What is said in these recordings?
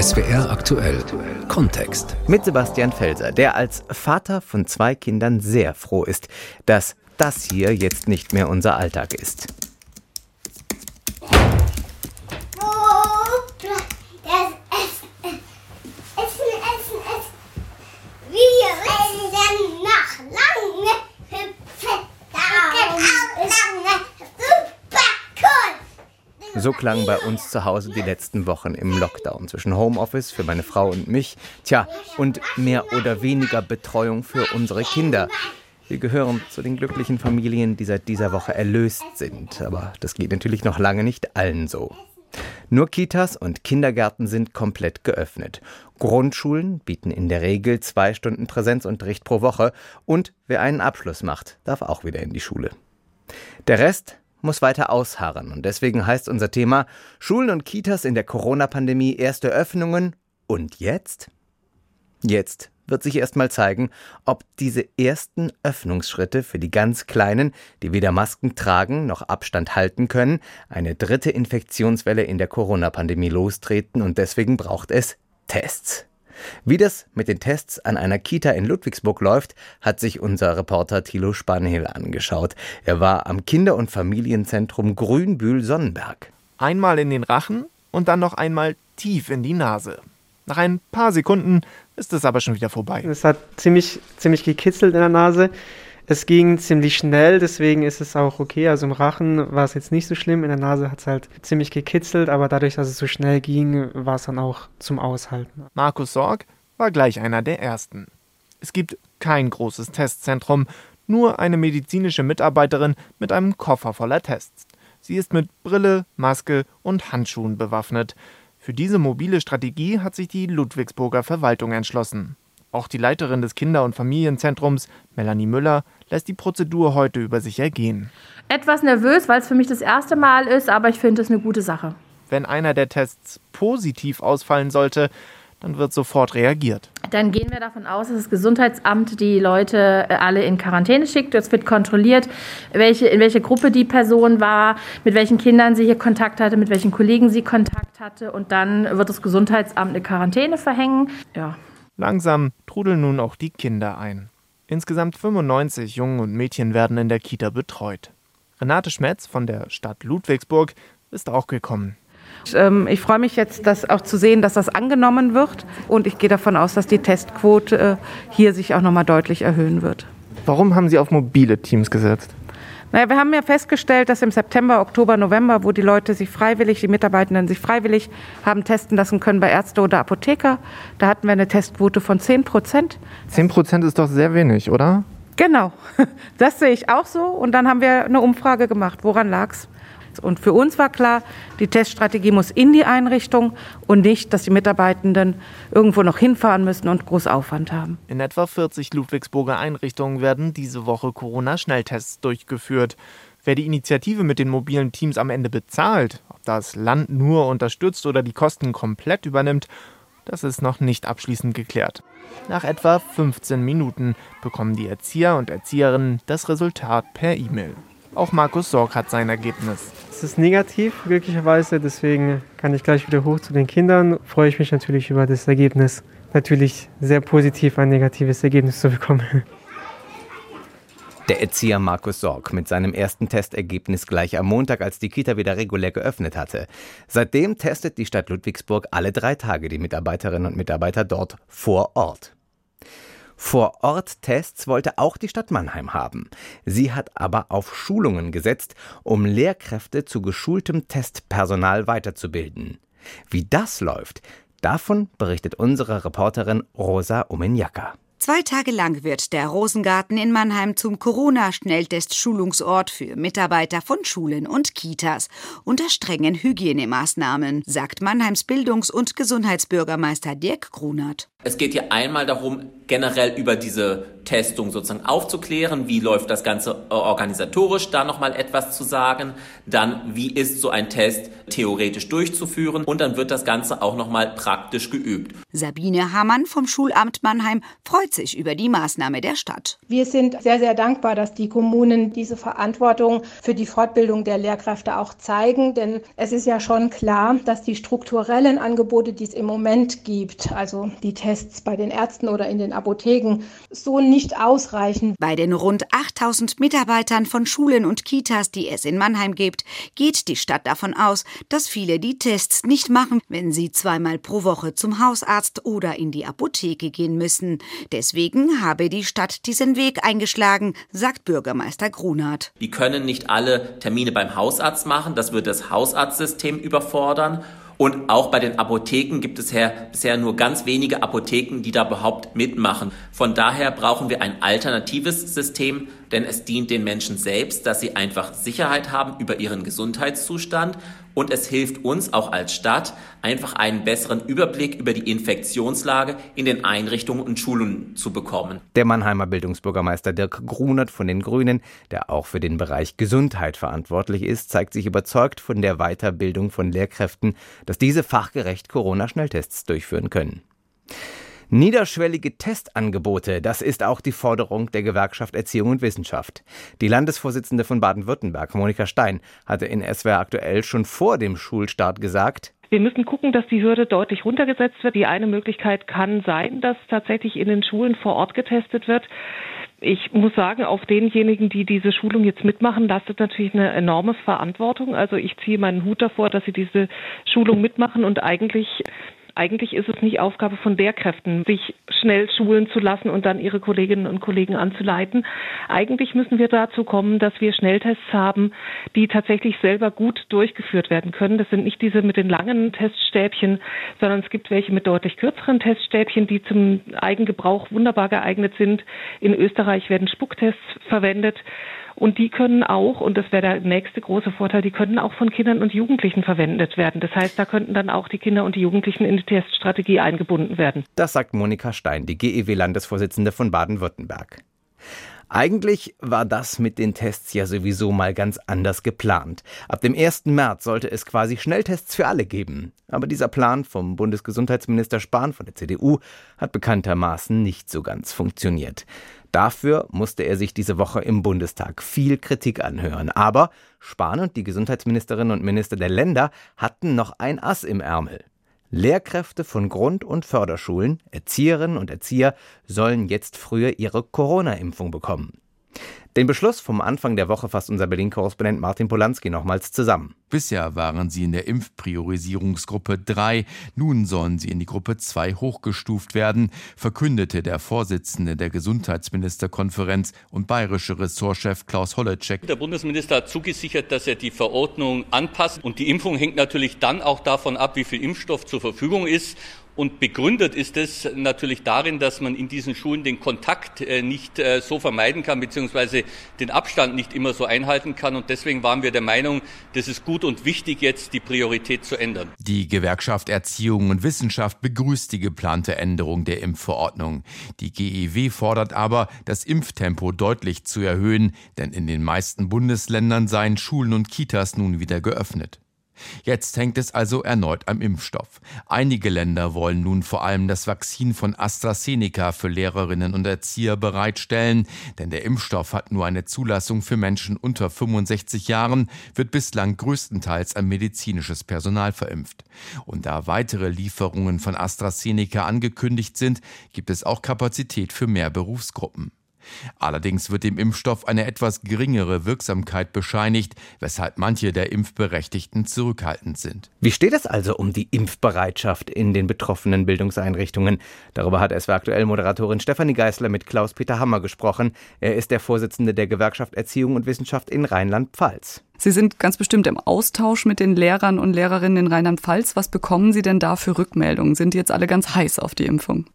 SWR aktuell Kontext. Mit Sebastian Felser, der als Vater von zwei Kindern sehr froh ist, dass das hier jetzt nicht mehr unser Alltag ist. So klang bei uns zu Hause die letzten Wochen im Lockdown zwischen Homeoffice für meine Frau und mich, tja, und mehr oder weniger Betreuung für unsere Kinder. Wir gehören zu den glücklichen Familien, die seit dieser Woche erlöst sind, aber das geht natürlich noch lange nicht allen so. Nur Kitas und Kindergärten sind komplett geöffnet. Grundschulen bieten in der Regel zwei Stunden Präsenzunterricht pro Woche und wer einen Abschluss macht, darf auch wieder in die Schule. Der Rest muss weiter ausharren. Und deswegen heißt unser Thema Schulen und Kitas in der Corona-Pandemie erste Öffnungen. Und jetzt? Jetzt wird sich erstmal zeigen, ob diese ersten Öffnungsschritte für die ganz Kleinen, die weder Masken tragen noch Abstand halten können, eine dritte Infektionswelle in der Corona-Pandemie lostreten und deswegen braucht es Tests. Wie das mit den Tests an einer Kita in Ludwigsburg läuft, hat sich unser Reporter Thilo Spanhill angeschaut. Er war am Kinder- und Familienzentrum Grünbühl-Sonnenberg. Einmal in den Rachen und dann noch einmal tief in die Nase. Nach ein paar Sekunden ist es aber schon wieder vorbei. Es hat ziemlich, ziemlich gekitzelt in der Nase. Es ging ziemlich schnell, deswegen ist es auch okay. Also im Rachen war es jetzt nicht so schlimm, in der Nase hat es halt ziemlich gekitzelt, aber dadurch, dass es so schnell ging, war es dann auch zum Aushalten. Markus Sorg war gleich einer der ersten. Es gibt kein großes Testzentrum, nur eine medizinische Mitarbeiterin mit einem Koffer voller Tests. Sie ist mit Brille, Maske und Handschuhen bewaffnet. Für diese mobile Strategie hat sich die Ludwigsburger Verwaltung entschlossen. Auch die Leiterin des Kinder- und Familienzentrums, Melanie Müller, lässt die Prozedur heute über sich ergehen. Etwas nervös, weil es für mich das erste Mal ist, aber ich finde es eine gute Sache. Wenn einer der Tests positiv ausfallen sollte, dann wird sofort reagiert. Dann gehen wir davon aus, dass das Gesundheitsamt die Leute äh, alle in Quarantäne schickt. Es wird kontrolliert, welche, in welche Gruppe die Person war, mit welchen Kindern sie hier Kontakt hatte, mit welchen Kollegen sie Kontakt hatte. Und dann wird das Gesundheitsamt eine Quarantäne verhängen. Ja, Langsam trudeln nun auch die Kinder ein. Insgesamt 95 Jungen und Mädchen werden in der Kita betreut. Renate Schmetz von der Stadt Ludwigsburg ist auch gekommen. Ähm, ich freue mich jetzt, das auch zu sehen, dass das angenommen wird. Und ich gehe davon aus, dass die Testquote äh, hier sich auch nochmal deutlich erhöhen wird. Warum haben Sie auf mobile Teams gesetzt? Naja, wir haben ja festgestellt, dass im September, Oktober, November, wo die Leute sich freiwillig, die Mitarbeitenden sich freiwillig haben testen lassen können bei Ärzte oder Apotheker, da hatten wir eine Testquote von 10 Prozent. 10 Prozent ist doch sehr wenig, oder? Genau, das sehe ich auch so. Und dann haben wir eine Umfrage gemacht. Woran lag es? Und für uns war klar, die Teststrategie muss in die Einrichtung und nicht, dass die Mitarbeitenden irgendwo noch hinfahren müssen und groß Aufwand haben. In etwa 40 Ludwigsburger Einrichtungen werden diese Woche Corona-Schnelltests durchgeführt. Wer die Initiative mit den mobilen Teams am Ende bezahlt, ob das Land nur unterstützt oder die Kosten komplett übernimmt, das ist noch nicht abschließend geklärt. Nach etwa 15 Minuten bekommen die Erzieher und Erzieherinnen das Resultat per E-Mail. Auch Markus Sorg hat sein Ergebnis. Es ist negativ, glücklicherweise, deswegen kann ich gleich wieder hoch zu den Kindern. Freue ich mich natürlich über das Ergebnis. Natürlich sehr positiv ein negatives Ergebnis zu bekommen. Der Erzieher Markus Sorg mit seinem ersten Testergebnis gleich am Montag, als die Kita wieder regulär geöffnet hatte. Seitdem testet die Stadt Ludwigsburg alle drei Tage die Mitarbeiterinnen und Mitarbeiter dort vor Ort. Vor-Ort-Tests wollte auch die Stadt Mannheim haben. Sie hat aber auf Schulungen gesetzt, um Lehrkräfte zu geschultem Testpersonal weiterzubilden. Wie das läuft, davon berichtet unsere Reporterin Rosa Omenjaka. Zwei Tage lang wird der Rosengarten in Mannheim zum Corona-Schnelltest-Schulungsort für Mitarbeiter von Schulen und Kitas unter strengen Hygienemaßnahmen, sagt Mannheims Bildungs- und Gesundheitsbürgermeister Dirk Grunert. Es geht hier einmal darum, generell über diese Testung sozusagen aufzuklären. Wie läuft das Ganze organisatorisch? Da nochmal etwas zu sagen. Dann, wie ist so ein Test theoretisch durchzuführen? Und dann wird das Ganze auch nochmal praktisch geübt. Sabine Hamann vom Schulamt Mannheim freut sich über die Maßnahme der Stadt. Wir sind sehr, sehr dankbar, dass die Kommunen diese Verantwortung für die Fortbildung der Lehrkräfte auch zeigen. Denn es ist ja schon klar, dass die strukturellen Angebote, die es im Moment gibt, also die Tests bei den Ärzten oder in den Apotheken so nicht ausreichen. Bei den rund 8000 Mitarbeitern von Schulen und Kitas, die es in Mannheim gibt, geht die Stadt davon aus, dass viele die Tests nicht machen, wenn sie zweimal pro Woche zum Hausarzt oder in die Apotheke gehen müssen. Deswegen habe die Stadt diesen Weg eingeschlagen, sagt Bürgermeister Grunert. Die können nicht alle Termine beim Hausarzt machen, das wird das Hausarztsystem überfordern. Und auch bei den Apotheken gibt es bisher nur ganz wenige Apotheken, die da überhaupt mitmachen. Von daher brauchen wir ein alternatives System, denn es dient den Menschen selbst, dass sie einfach Sicherheit haben über ihren Gesundheitszustand und es hilft uns auch als Stadt, einfach einen besseren Überblick über die Infektionslage in den Einrichtungen und Schulen zu bekommen. Der Mannheimer Bildungsbürgermeister Dirk Grunert von den Grünen, der auch für den Bereich Gesundheit verantwortlich ist, zeigt sich überzeugt von der Weiterbildung von Lehrkräften, dass diese fachgerecht Corona-Schnelltests durchführen können. Niederschwellige Testangebote, das ist auch die Forderung der Gewerkschaft Erziehung und Wissenschaft. Die Landesvorsitzende von Baden-Württemberg, Monika Stein, hatte in SWR aktuell schon vor dem Schulstart gesagt, wir müssen gucken, dass die Hürde deutlich runtergesetzt wird. Die eine Möglichkeit kann sein, dass tatsächlich in den Schulen vor Ort getestet wird. Ich muss sagen, auf denjenigen, die diese Schulung jetzt mitmachen, lastet natürlich eine enorme Verantwortung. Also ich ziehe meinen Hut davor, dass sie diese Schulung mitmachen und eigentlich eigentlich ist es nicht Aufgabe von Lehrkräften, sich schnell schulen zu lassen und dann ihre Kolleginnen und Kollegen anzuleiten. Eigentlich müssen wir dazu kommen, dass wir Schnelltests haben, die tatsächlich selber gut durchgeführt werden können. Das sind nicht diese mit den langen Teststäbchen, sondern es gibt welche mit deutlich kürzeren Teststäbchen, die zum Eigengebrauch wunderbar geeignet sind. In Österreich werden Spucktests verwendet. Und die können auch, und das wäre der nächste große Vorteil, die können auch von Kindern und Jugendlichen verwendet werden. Das heißt, da könnten dann auch die Kinder und die Jugendlichen in die Teststrategie eingebunden werden. Das sagt Monika Stein, die GEW-Landesvorsitzende von Baden-Württemberg. Eigentlich war das mit den Tests ja sowieso mal ganz anders geplant. Ab dem 1. März sollte es quasi Schnelltests für alle geben. Aber dieser Plan vom Bundesgesundheitsminister Spahn von der CDU hat bekanntermaßen nicht so ganz funktioniert. Dafür musste er sich diese Woche im Bundestag viel Kritik anhören. Aber Spahn und die Gesundheitsministerinnen und Minister der Länder hatten noch ein Ass im Ärmel. Lehrkräfte von Grund- und Förderschulen, Erzieherinnen und Erzieher sollen jetzt früher ihre Corona-Impfung bekommen. Den Beschluss vom Anfang der Woche fasst unser Berlin-Korrespondent Martin Polanski nochmals zusammen. Bisher waren sie in der Impfpriorisierungsgruppe 3, nun sollen sie in die Gruppe 2 hochgestuft werden, verkündete der Vorsitzende der Gesundheitsministerkonferenz und bayerische Ressortchef Klaus Holleczek. Der Bundesminister hat zugesichert, dass er die Verordnung anpasst und die Impfung hängt natürlich dann auch davon ab, wie viel Impfstoff zur Verfügung ist. Und begründet ist es natürlich darin, dass man in diesen Schulen den Kontakt äh, nicht äh, so vermeiden kann, beziehungsweise den Abstand nicht immer so einhalten kann. Und deswegen waren wir der Meinung, das ist gut und wichtig, jetzt die Priorität zu ändern. Die Gewerkschaft Erziehung und Wissenschaft begrüßt die geplante Änderung der Impfverordnung. Die GEW fordert aber, das Impftempo deutlich zu erhöhen, denn in den meisten Bundesländern seien Schulen und Kitas nun wieder geöffnet. Jetzt hängt es also erneut am Impfstoff. Einige Länder wollen nun vor allem das Vakzin von AstraZeneca für Lehrerinnen und Erzieher bereitstellen, denn der Impfstoff hat nur eine Zulassung für Menschen unter 65 Jahren, wird bislang größtenteils an medizinisches Personal verimpft. Und da weitere Lieferungen von AstraZeneca angekündigt sind, gibt es auch Kapazität für mehr Berufsgruppen. Allerdings wird dem Impfstoff eine etwas geringere Wirksamkeit bescheinigt, weshalb manche der Impfberechtigten zurückhaltend sind. Wie steht es also um die Impfbereitschaft in den betroffenen Bildungseinrichtungen? Darüber hat SW aktuell Moderatorin Stefanie Geißler mit Klaus-Peter Hammer gesprochen. Er ist der Vorsitzende der Gewerkschaft Erziehung und Wissenschaft in Rheinland-Pfalz. Sie sind ganz bestimmt im Austausch mit den Lehrern und Lehrerinnen in Rheinland-Pfalz. Was bekommen Sie denn da für Rückmeldungen? Sind die jetzt alle ganz heiß auf die Impfung?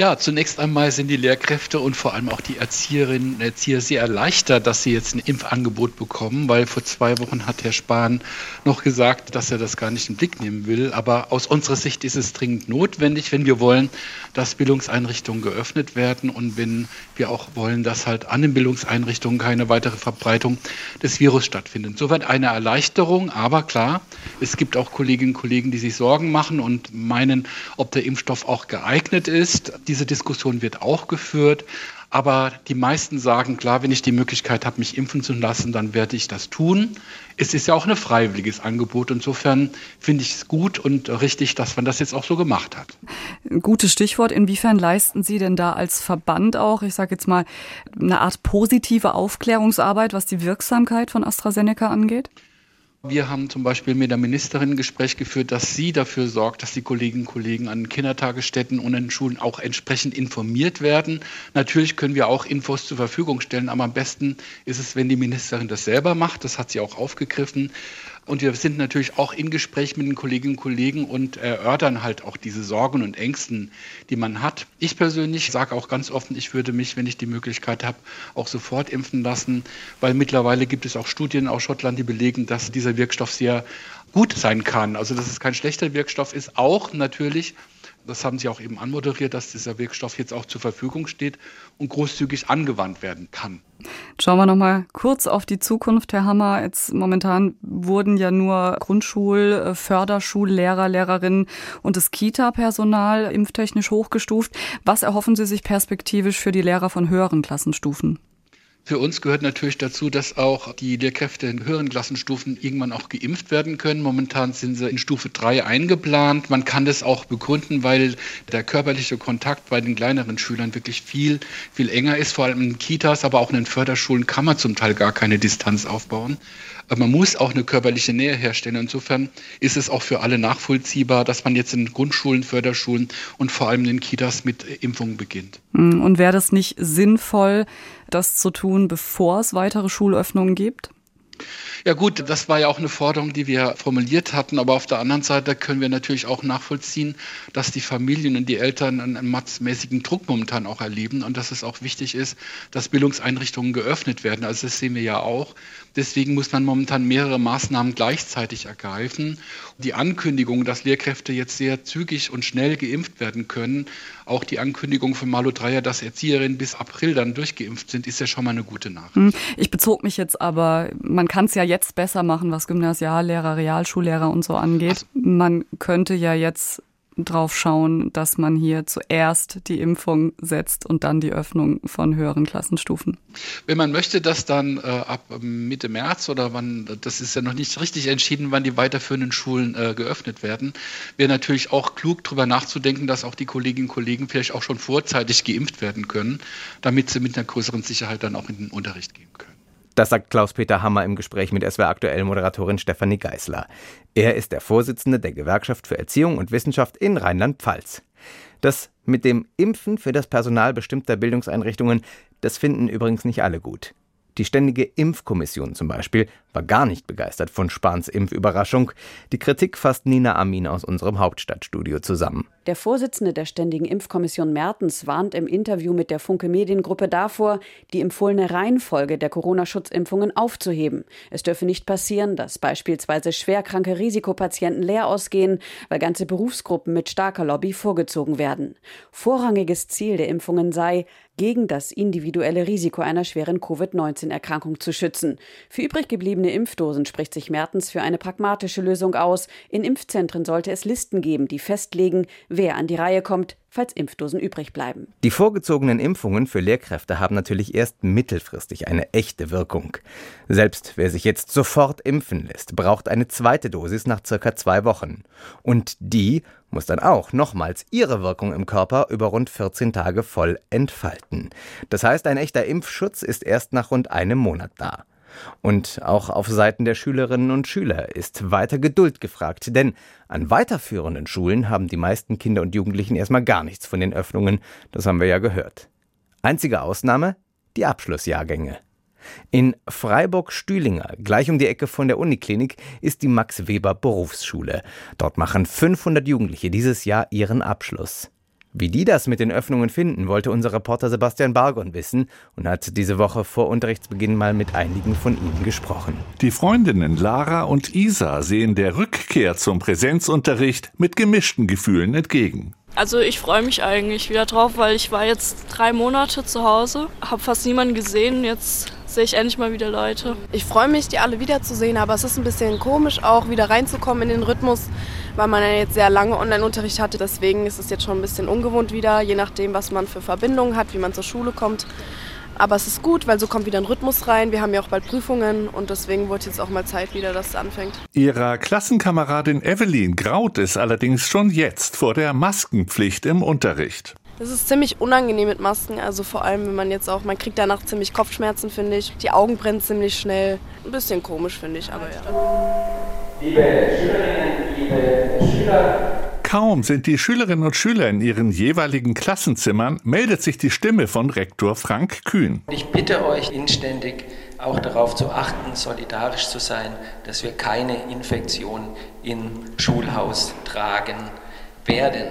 Ja, zunächst einmal sind die Lehrkräfte und vor allem auch die Erzieherinnen und Erzieher sehr erleichtert, dass sie jetzt ein Impfangebot bekommen, weil vor zwei Wochen hat Herr Spahn noch gesagt, dass er das gar nicht in den Blick nehmen will. Aber aus unserer Sicht ist es dringend notwendig, wenn wir wollen, dass Bildungseinrichtungen geöffnet werden und wenn wir auch wollen, dass halt an den Bildungseinrichtungen keine weitere Verbreitung des Virus stattfindet. Insofern eine Erleichterung, aber klar, es gibt auch Kolleginnen und Kollegen, die sich Sorgen machen und meinen, ob der Impfstoff auch geeignet ist. Diese Diskussion wird auch geführt. Aber die meisten sagen, klar, wenn ich die Möglichkeit habe, mich impfen zu lassen, dann werde ich das tun. Es ist ja auch ein freiwilliges Angebot. Insofern finde ich es gut und richtig, dass man das jetzt auch so gemacht hat. Gutes Stichwort. Inwiefern leisten Sie denn da als Verband auch, ich sage jetzt mal, eine Art positive Aufklärungsarbeit, was die Wirksamkeit von AstraZeneca angeht? Wir haben zum Beispiel mit der Ministerin ein Gespräch geführt, dass sie dafür sorgt, dass die Kolleginnen und Kollegen an Kindertagesstätten und in Schulen auch entsprechend informiert werden. Natürlich können wir auch Infos zur Verfügung stellen, aber am besten ist es, wenn die Ministerin das selber macht. Das hat sie auch aufgegriffen. Und wir sind natürlich auch in Gespräch mit den Kolleginnen und Kollegen und erörtern halt auch diese Sorgen und Ängsten, die man hat. Ich persönlich sage auch ganz offen, ich würde mich, wenn ich die Möglichkeit habe, auch sofort impfen lassen, weil mittlerweile gibt es auch Studien aus Schottland, die belegen, dass dieser Wirkstoff sehr gut sein kann. Also dass es kein schlechter Wirkstoff ist, auch natürlich das haben Sie auch eben anmoderiert, dass dieser Wirkstoff jetzt auch zur Verfügung steht und großzügig angewandt werden kann. Schauen wir noch mal kurz auf die Zukunft, Herr Hammer. Jetzt momentan wurden ja nur Grundschul-, äh, Förderschullehrer, Lehrerinnen und das Kita-Personal impftechnisch hochgestuft. Was erhoffen Sie sich perspektivisch für die Lehrer von höheren Klassenstufen? Für uns gehört natürlich dazu, dass auch die Lehrkräfte in höheren Klassenstufen irgendwann auch geimpft werden können. Momentan sind sie in Stufe 3 eingeplant. Man kann das auch begründen, weil der körperliche Kontakt bei den kleineren Schülern wirklich viel, viel enger ist. Vor allem in Kitas, aber auch in den Förderschulen kann man zum Teil gar keine Distanz aufbauen. Aber man muss auch eine körperliche Nähe herstellen. Insofern ist es auch für alle nachvollziehbar, dass man jetzt in Grundschulen, Förderschulen und vor allem in Kitas mit Impfungen beginnt. Und wäre das nicht sinnvoll, das zu tun, bevor es weitere Schulöffnungen gibt? Ja gut, das war ja auch eine Forderung, die wir formuliert hatten, aber auf der anderen Seite können wir natürlich auch nachvollziehen, dass die Familien und die Eltern einen matzmäßigen Druck momentan auch erleben und dass es auch wichtig ist, dass Bildungseinrichtungen geöffnet werden. Also das sehen wir ja auch. Deswegen muss man momentan mehrere Maßnahmen gleichzeitig ergreifen. Die Ankündigung, dass Lehrkräfte jetzt sehr zügig und schnell geimpft werden können, auch die Ankündigung von Malu Dreyer, dass Erzieherinnen bis April dann durchgeimpft sind, ist ja schon mal eine gute Nachricht. Hm, ich bezog mich jetzt aber, man kann es ja jetzt besser machen, was Gymnasiallehrer, Realschullehrer und so angeht. Man könnte ja jetzt drauf schauen, dass man hier zuerst die Impfung setzt und dann die Öffnung von höheren Klassenstufen? Wenn man möchte, dass dann äh, ab Mitte März oder wann, das ist ja noch nicht richtig entschieden, wann die weiterführenden Schulen äh, geöffnet werden, wäre natürlich auch klug, darüber nachzudenken, dass auch die Kolleginnen und Kollegen vielleicht auch schon vorzeitig geimpft werden können, damit sie mit einer größeren Sicherheit dann auch in den Unterricht gehen können. Das sagt Klaus-Peter Hammer im Gespräch mit SWR aktuell Moderatorin Stefanie Geißler. Er ist der Vorsitzende der Gewerkschaft für Erziehung und Wissenschaft in Rheinland-Pfalz. Das mit dem Impfen für das Personal bestimmter Bildungseinrichtungen, das finden übrigens nicht alle gut. Die Ständige Impfkommission zum Beispiel war gar nicht begeistert von Spahns Impfüberraschung. Die Kritik fasst Nina Amin aus unserem Hauptstadtstudio zusammen. Der Vorsitzende der Ständigen Impfkommission Mertens warnt im Interview mit der Funke Mediengruppe davor, die empfohlene Reihenfolge der Corona-Schutzimpfungen aufzuheben. Es dürfe nicht passieren, dass beispielsweise schwerkranke Risikopatienten leer ausgehen, weil ganze Berufsgruppen mit starker Lobby vorgezogen werden. Vorrangiges Ziel der Impfungen sei, gegen das individuelle Risiko einer schweren Covid-19-Erkrankung zu schützen. Für übrig gebliebene Impfdosen spricht sich Mertens für eine pragmatische Lösung aus. In Impfzentren sollte es Listen geben, die festlegen, wer an die Reihe kommt, falls Impfdosen übrig bleiben. Die vorgezogenen Impfungen für Lehrkräfte haben natürlich erst mittelfristig eine echte Wirkung. Selbst wer sich jetzt sofort impfen lässt, braucht eine zweite Dosis nach circa zwei Wochen. Und die muss dann auch nochmals ihre Wirkung im Körper über rund 14 Tage voll entfalten. Das heißt, ein echter Impfschutz ist erst nach rund einem Monat da. Und auch auf Seiten der Schülerinnen und Schüler ist weiter Geduld gefragt, denn an weiterführenden Schulen haben die meisten Kinder und Jugendlichen erstmal gar nichts von den Öffnungen, das haben wir ja gehört. Einzige Ausnahme die Abschlussjahrgänge. In Freiburg-Stühlinger, gleich um die Ecke von der Uniklinik, ist die Max Weber Berufsschule. Dort machen 500 Jugendliche dieses Jahr ihren Abschluss. Wie die das mit den Öffnungen finden, wollte unser Reporter Sebastian Bargon wissen und hat diese Woche vor Unterrichtsbeginn mal mit einigen von ihnen gesprochen. Die Freundinnen Lara und Isa sehen der Rückkehr zum Präsenzunterricht mit gemischten Gefühlen entgegen. Also ich freue mich eigentlich wieder drauf, weil ich war jetzt drei Monate zu Hause, habe fast niemanden gesehen. Jetzt sehe ich endlich mal wieder Leute. Ich freue mich, die alle wiederzusehen, aber es ist ein bisschen komisch, auch wieder reinzukommen in den Rhythmus, weil man ja jetzt sehr lange Online-Unterricht hatte. Deswegen ist es jetzt schon ein bisschen ungewohnt wieder, je nachdem, was man für Verbindungen hat, wie man zur Schule kommt. Aber es ist gut, weil so kommt wieder ein Rhythmus rein. Wir haben ja auch bald Prüfungen und deswegen wird jetzt auch mal Zeit wieder, dass es anfängt. Ihrer Klassenkameradin Evelyn graut es allerdings schon jetzt vor der Maskenpflicht im Unterricht. Es ist ziemlich unangenehm mit Masken, also vor allem, wenn man jetzt auch, man kriegt danach ziemlich Kopfschmerzen, finde ich. Die Augen brennen ziemlich schnell. Ein bisschen komisch, finde ich, aber ja. Liebe Schülerinnen, liebe Schüler, Kaum sind die Schülerinnen und Schüler in ihren jeweiligen Klassenzimmern, meldet sich die Stimme von Rektor Frank Kühn. Ich bitte euch inständig, auch darauf zu achten, solidarisch zu sein, dass wir keine Infektion im Schulhaus tragen werden.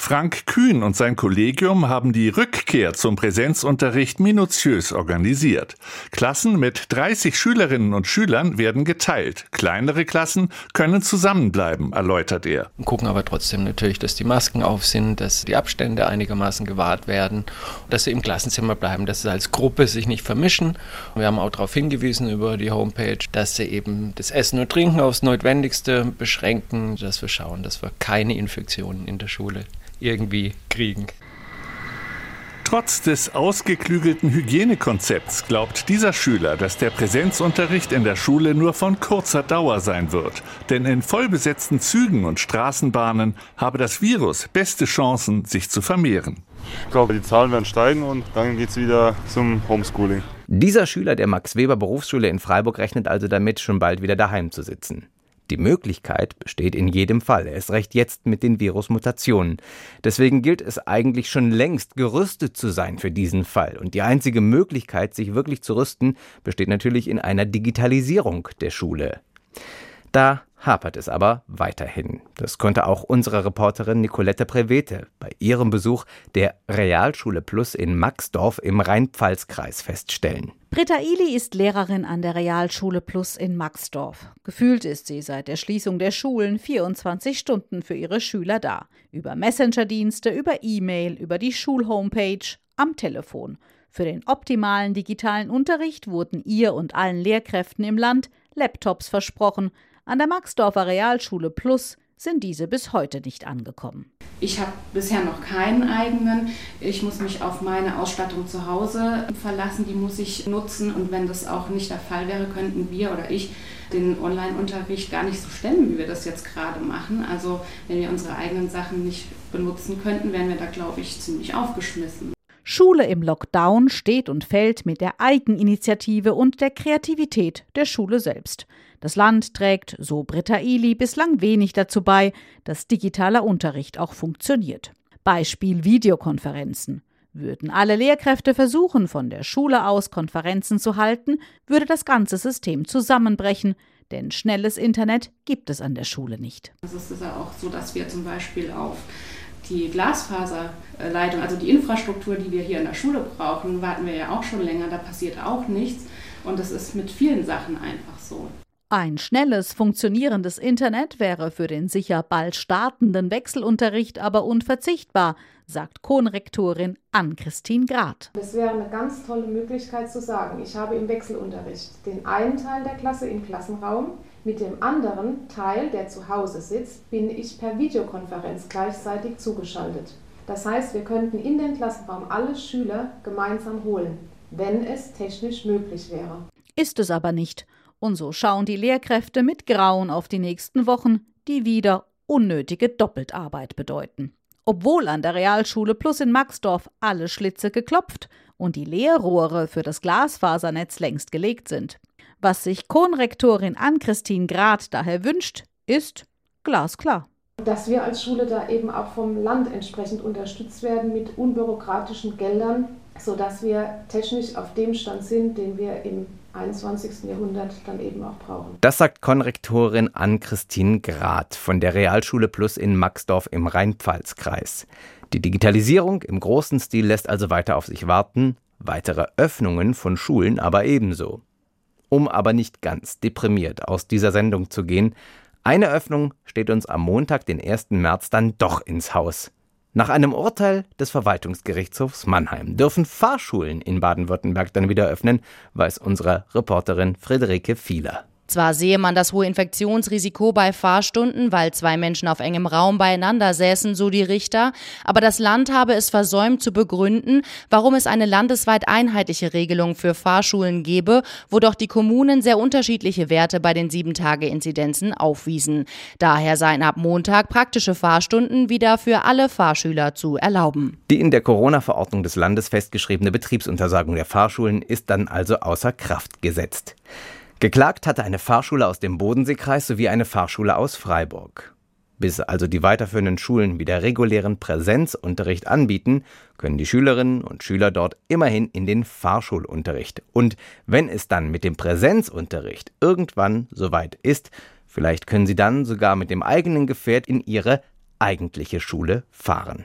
Frank Kühn und sein Kollegium haben die Rückkehr zum Präsenzunterricht minutiös organisiert. Klassen mit 30 Schülerinnen und Schülern werden geteilt. Kleinere Klassen können zusammenbleiben, erläutert er. Gucken aber trotzdem natürlich, dass die Masken auf sind, dass die Abstände einigermaßen gewahrt werden, dass sie im Klassenzimmer bleiben, dass sie als Gruppe sich nicht vermischen. Wir haben auch darauf hingewiesen über die Homepage, dass sie eben das Essen und Trinken aufs Notwendigste beschränken, dass wir schauen, dass wir keine Infektionen in der Schule irgendwie kriegen. Trotz des ausgeklügelten Hygienekonzepts glaubt dieser Schüler, dass der Präsenzunterricht in der Schule nur von kurzer Dauer sein wird. Denn in vollbesetzten Zügen und Straßenbahnen habe das Virus beste Chancen, sich zu vermehren. Ich glaube, die Zahlen werden steigen und dann geht es wieder zum Homeschooling. Dieser Schüler der Max Weber Berufsschule in Freiburg rechnet also damit, schon bald wieder daheim zu sitzen. Die Möglichkeit besteht in jedem Fall, erst recht jetzt mit den Virusmutationen. Deswegen gilt es eigentlich schon längst, gerüstet zu sein für diesen Fall. Und die einzige Möglichkeit, sich wirklich zu rüsten, besteht natürlich in einer Digitalisierung der Schule. Da hapert es aber weiterhin. Das konnte auch unsere Reporterin Nicolette Prevete bei ihrem Besuch der Realschule Plus in Maxdorf im Rhein-Pfalz-Kreis feststellen. Britta Ili ist Lehrerin an der Realschule Plus in Maxdorf. Gefühlt ist sie seit der Schließung der Schulen 24 Stunden für ihre Schüler da. Über Messenger-Dienste, über E-Mail, über die Schulhomepage, am Telefon. Für den optimalen digitalen Unterricht wurden ihr und allen Lehrkräften im Land Laptops versprochen, an der Maxdorfer Realschule Plus sind diese bis heute nicht angekommen. Ich habe bisher noch keinen eigenen. Ich muss mich auf meine Ausstattung zu Hause verlassen. Die muss ich nutzen. Und wenn das auch nicht der Fall wäre, könnten wir oder ich den Online-Unterricht gar nicht so stemmen, wie wir das jetzt gerade machen. Also wenn wir unsere eigenen Sachen nicht benutzen könnten, wären wir da, glaube ich, ziemlich aufgeschmissen. Schule im Lockdown steht und fällt mit der Eigeninitiative und der Kreativität der Schule selbst. Das Land trägt, so Britta Ili, bislang wenig dazu bei, dass digitaler Unterricht auch funktioniert. Beispiel Videokonferenzen. Würden alle Lehrkräfte versuchen, von der Schule aus Konferenzen zu halten, würde das ganze System zusammenbrechen, denn schnelles Internet gibt es an der Schule nicht. Es ist ja auch so, dass wir zum Beispiel auf die Glasfaserleitung, also die Infrastruktur, die wir hier in der Schule brauchen, warten wir ja auch schon länger, da passiert auch nichts. Und das ist mit vielen Sachen einfach so. Ein schnelles, funktionierendes Internet wäre für den sicher bald startenden Wechselunterricht aber unverzichtbar, sagt Konrektorin Ann-Christine Grad. Es wäre eine ganz tolle Möglichkeit zu sagen, ich habe im Wechselunterricht den einen Teil der Klasse im Klassenraum, mit dem anderen Teil, der zu Hause sitzt, bin ich per Videokonferenz gleichzeitig zugeschaltet. Das heißt, wir könnten in den Klassenraum alle Schüler gemeinsam holen, wenn es technisch möglich wäre. Ist es aber nicht. Und so schauen die Lehrkräfte mit Grauen auf die nächsten Wochen, die wieder unnötige Doppeltarbeit bedeuten. Obwohl an der Realschule Plus in Maxdorf alle Schlitze geklopft und die Leerrohre für das Glasfasernetz längst gelegt sind. Was sich Konrektorin Ann-Christine Grad daher wünscht, ist glasklar. Dass wir als Schule da eben auch vom Land entsprechend unterstützt werden mit unbürokratischen Geldern, sodass wir technisch auf dem Stand sind, den wir im 21. Jahrhundert dann eben auch brauchen. Das sagt Konrektorin Ann-Christine Grad von der Realschule Plus in Maxdorf im Rhein-Pfalz-Kreis. Die Digitalisierung im großen Stil lässt also weiter auf sich warten, weitere Öffnungen von Schulen aber ebenso. Um aber nicht ganz deprimiert aus dieser Sendung zu gehen, eine Öffnung steht uns am Montag, den 1. März, dann doch ins Haus. Nach einem Urteil des Verwaltungsgerichtshofs Mannheim dürfen Fahrschulen in Baden-Württemberg dann wieder öffnen, weiß unsere Reporterin Friederike Fieler. Zwar sehe man das hohe Infektionsrisiko bei Fahrstunden, weil zwei Menschen auf engem Raum beieinander säßen, so die Richter, aber das Land habe es versäumt zu begründen, warum es eine landesweit einheitliche Regelung für Fahrschulen gebe, wo doch die Kommunen sehr unterschiedliche Werte bei den Sieben-Tage-Inzidenzen aufwiesen. Daher seien ab Montag praktische Fahrstunden wieder für alle Fahrschüler zu erlauben. Die in der Corona-Verordnung des Landes festgeschriebene Betriebsuntersagung der Fahrschulen ist dann also außer Kraft gesetzt. Geklagt hatte eine Fahrschule aus dem Bodenseekreis sowie eine Fahrschule aus Freiburg. Bis also die weiterführenden Schulen wieder regulären Präsenzunterricht anbieten, können die Schülerinnen und Schüler dort immerhin in den Fahrschulunterricht. Und wenn es dann mit dem Präsenzunterricht irgendwann soweit ist, vielleicht können sie dann sogar mit dem eigenen Gefährt in ihre eigentliche Schule fahren.